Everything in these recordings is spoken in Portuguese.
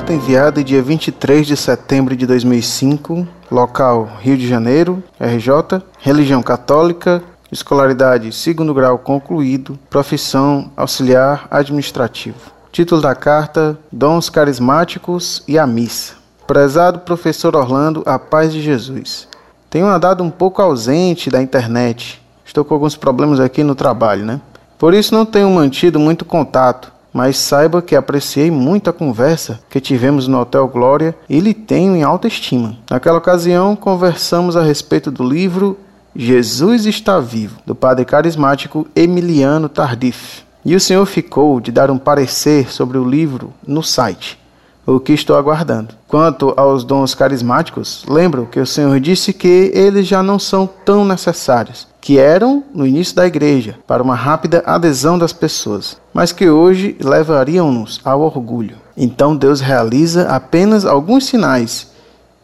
carta enviada dia 23 de setembro de 2005, local Rio de Janeiro, RJ, religião católica, escolaridade segundo grau concluído, profissão auxiliar administrativo. Título da carta: Dons carismáticos e a missa. Prezado professor Orlando, a paz de Jesus. Tenho andado um pouco ausente da internet. Estou com alguns problemas aqui no trabalho, né? Por isso não tenho mantido muito contato mas saiba que apreciei muito a conversa que tivemos no Hotel Glória e lhe tenho em alta estima. Naquela ocasião, conversamos a respeito do livro Jesus está Vivo, do padre carismático Emiliano Tardif. E o senhor ficou de dar um parecer sobre o livro no site, o que estou aguardando. Quanto aos dons carismáticos, lembro que o senhor disse que eles já não são tão necessários, que eram no início da igreja para uma rápida adesão das pessoas, mas que hoje levariam-nos ao orgulho. Então Deus realiza apenas alguns sinais,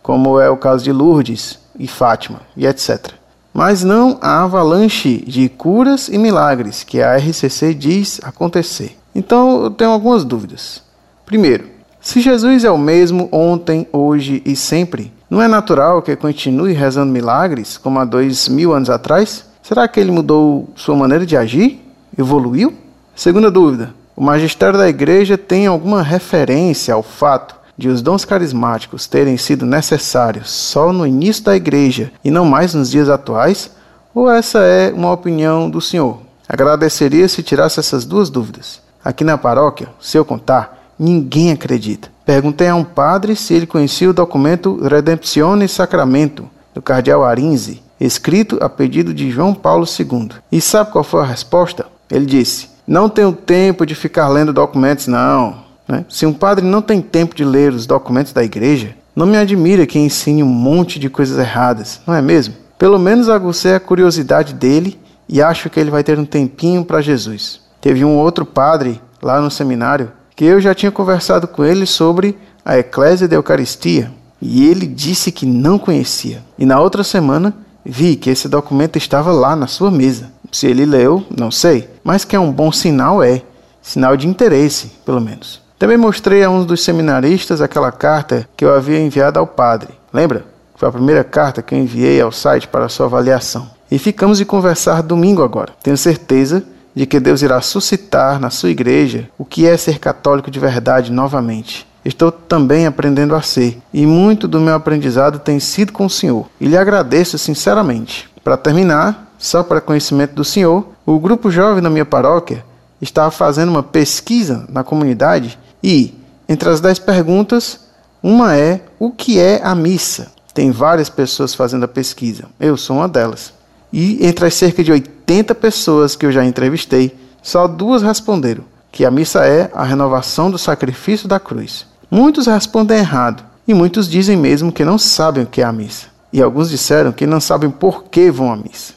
como é o caso de Lourdes e Fátima e etc. Mas não a avalanche de curas e milagres que a RCC diz acontecer. Então eu tenho algumas dúvidas. Primeiro, se Jesus é o mesmo ontem, hoje e sempre, não é natural que continue rezando milagres como há dois mil anos atrás? Será que ele mudou sua maneira de agir? Evoluiu? Segunda dúvida: o magistério da igreja tem alguma referência ao fato de os dons carismáticos terem sido necessários só no início da igreja e não mais nos dias atuais? Ou essa é uma opinião do senhor? Agradeceria se tirasse essas duas dúvidas. Aqui na paróquia, se eu contar, ninguém acredita. Perguntei a um padre se ele conhecia o documento Redemptione Sacramento, do cardeal Arinze, escrito a pedido de João Paulo II. E sabe qual foi a resposta? Ele disse: Não tenho tempo de ficar lendo documentos, não. Né? Se um padre não tem tempo de ler os documentos da igreja, não me admira que ensine um monte de coisas erradas, não é mesmo? Pelo menos agucei a curiosidade dele e acho que ele vai ter um tempinho para Jesus. Teve um outro padre lá no seminário que eu já tinha conversado com ele sobre a Eclésia da Eucaristia e ele disse que não conhecia. E na outra semana vi que esse documento estava lá na sua mesa. Se ele leu, não sei, mas que é um bom sinal é, sinal de interesse, pelo menos. Também mostrei a um dos seminaristas aquela carta que eu havia enviado ao padre. Lembra? Foi a primeira carta que eu enviei ao site para sua avaliação. E ficamos de conversar domingo agora. Tenho certeza de que Deus irá suscitar na sua igreja o que é ser católico de verdade novamente. Estou também aprendendo a ser, e muito do meu aprendizado tem sido com o Senhor, e lhe agradeço sinceramente. Para terminar, só para conhecimento do Senhor, o grupo jovem da minha paróquia estava fazendo uma pesquisa na comunidade e, entre as dez perguntas, uma é: o que é a missa? Tem várias pessoas fazendo a pesquisa, eu sou uma delas. E entre as cerca de 80 pessoas que eu já entrevistei, só duas responderam que a missa é a renovação do sacrifício da cruz. Muitos respondem errado e muitos dizem mesmo que não sabem o que é a missa. E alguns disseram que não sabem por que vão à missa.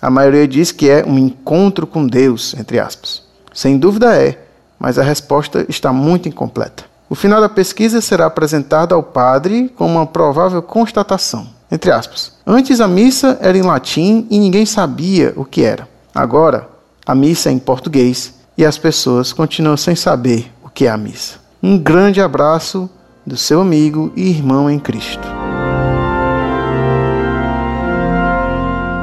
A maioria diz que é um encontro com Deus, entre aspas. Sem dúvida é, mas a resposta está muito incompleta. O final da pesquisa será apresentado ao padre com uma provável constatação entre aspas. Antes a missa era em latim e ninguém sabia o que era. Agora, a missa é em português e as pessoas continuam sem saber o que é a missa. Um grande abraço do seu amigo e irmão em Cristo.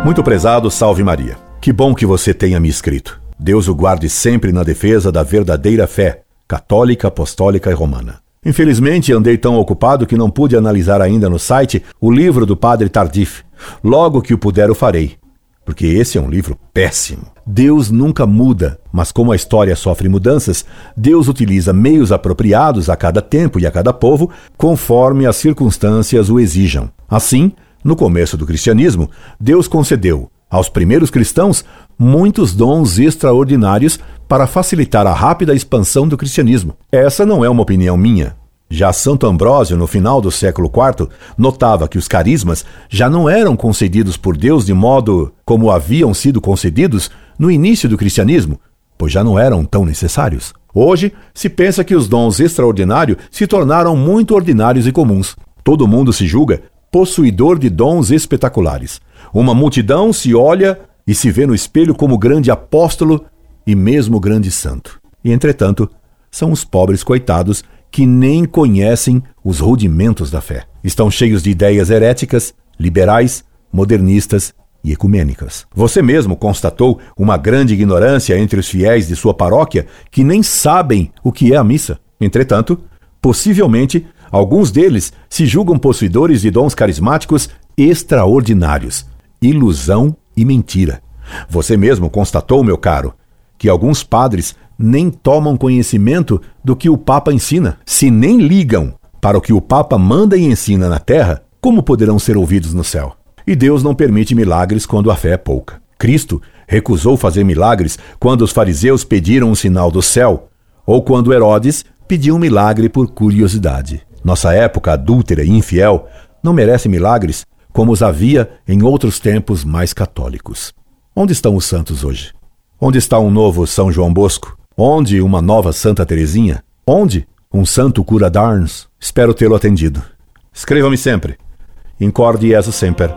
Muito prezado, salve Maria. Que bom que você tenha me escrito. Deus o guarde sempre na defesa da verdadeira fé, católica, apostólica e romana. Infelizmente, andei tão ocupado que não pude analisar ainda no site o livro do Padre Tardif. Logo que o puder, o farei. Porque esse é um livro péssimo. Deus nunca muda, mas como a história sofre mudanças, Deus utiliza meios apropriados a cada tempo e a cada povo, conforme as circunstâncias o exijam. Assim, no começo do cristianismo, Deus concedeu aos primeiros cristãos muitos dons extraordinários para facilitar a rápida expansão do cristianismo. Essa não é uma opinião minha. Já Santo Ambrósio, no final do século IV, notava que os carismas já não eram concedidos por Deus de modo como haviam sido concedidos no início do cristianismo, pois já não eram tão necessários. Hoje, se pensa que os dons extraordinários se tornaram muito ordinários e comuns. Todo mundo se julga possuidor de dons espetaculares. Uma multidão se olha e se vê no espelho como grande apóstolo e mesmo grande santo. E entretanto, são os pobres coitados que nem conhecem os rudimentos da fé. Estão cheios de ideias heréticas, liberais, modernistas e ecumênicas. Você mesmo constatou uma grande ignorância entre os fiéis de sua paróquia que nem sabem o que é a missa. Entretanto, possivelmente, alguns deles se julgam possuidores de dons carismáticos extraordinários. Ilusão e mentira. Você mesmo constatou, meu caro, que alguns padres nem tomam conhecimento do que o Papa ensina. Se nem ligam para o que o Papa manda e ensina na terra, como poderão ser ouvidos no céu? E Deus não permite milagres quando a fé é pouca. Cristo recusou fazer milagres quando os fariseus pediram um sinal do céu, ou quando Herodes pediu um milagre por curiosidade. Nossa época adúltera e infiel não merece milagres como os havia em outros tempos mais católicos. Onde estão os santos hoje? Onde está um novo São João Bosco? Onde uma nova Santa Teresinha? Onde um santo cura d'Arns? Espero tê-lo atendido. Escreva-me sempre. Incorde Jesus Semper,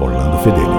Orlando Fedeli.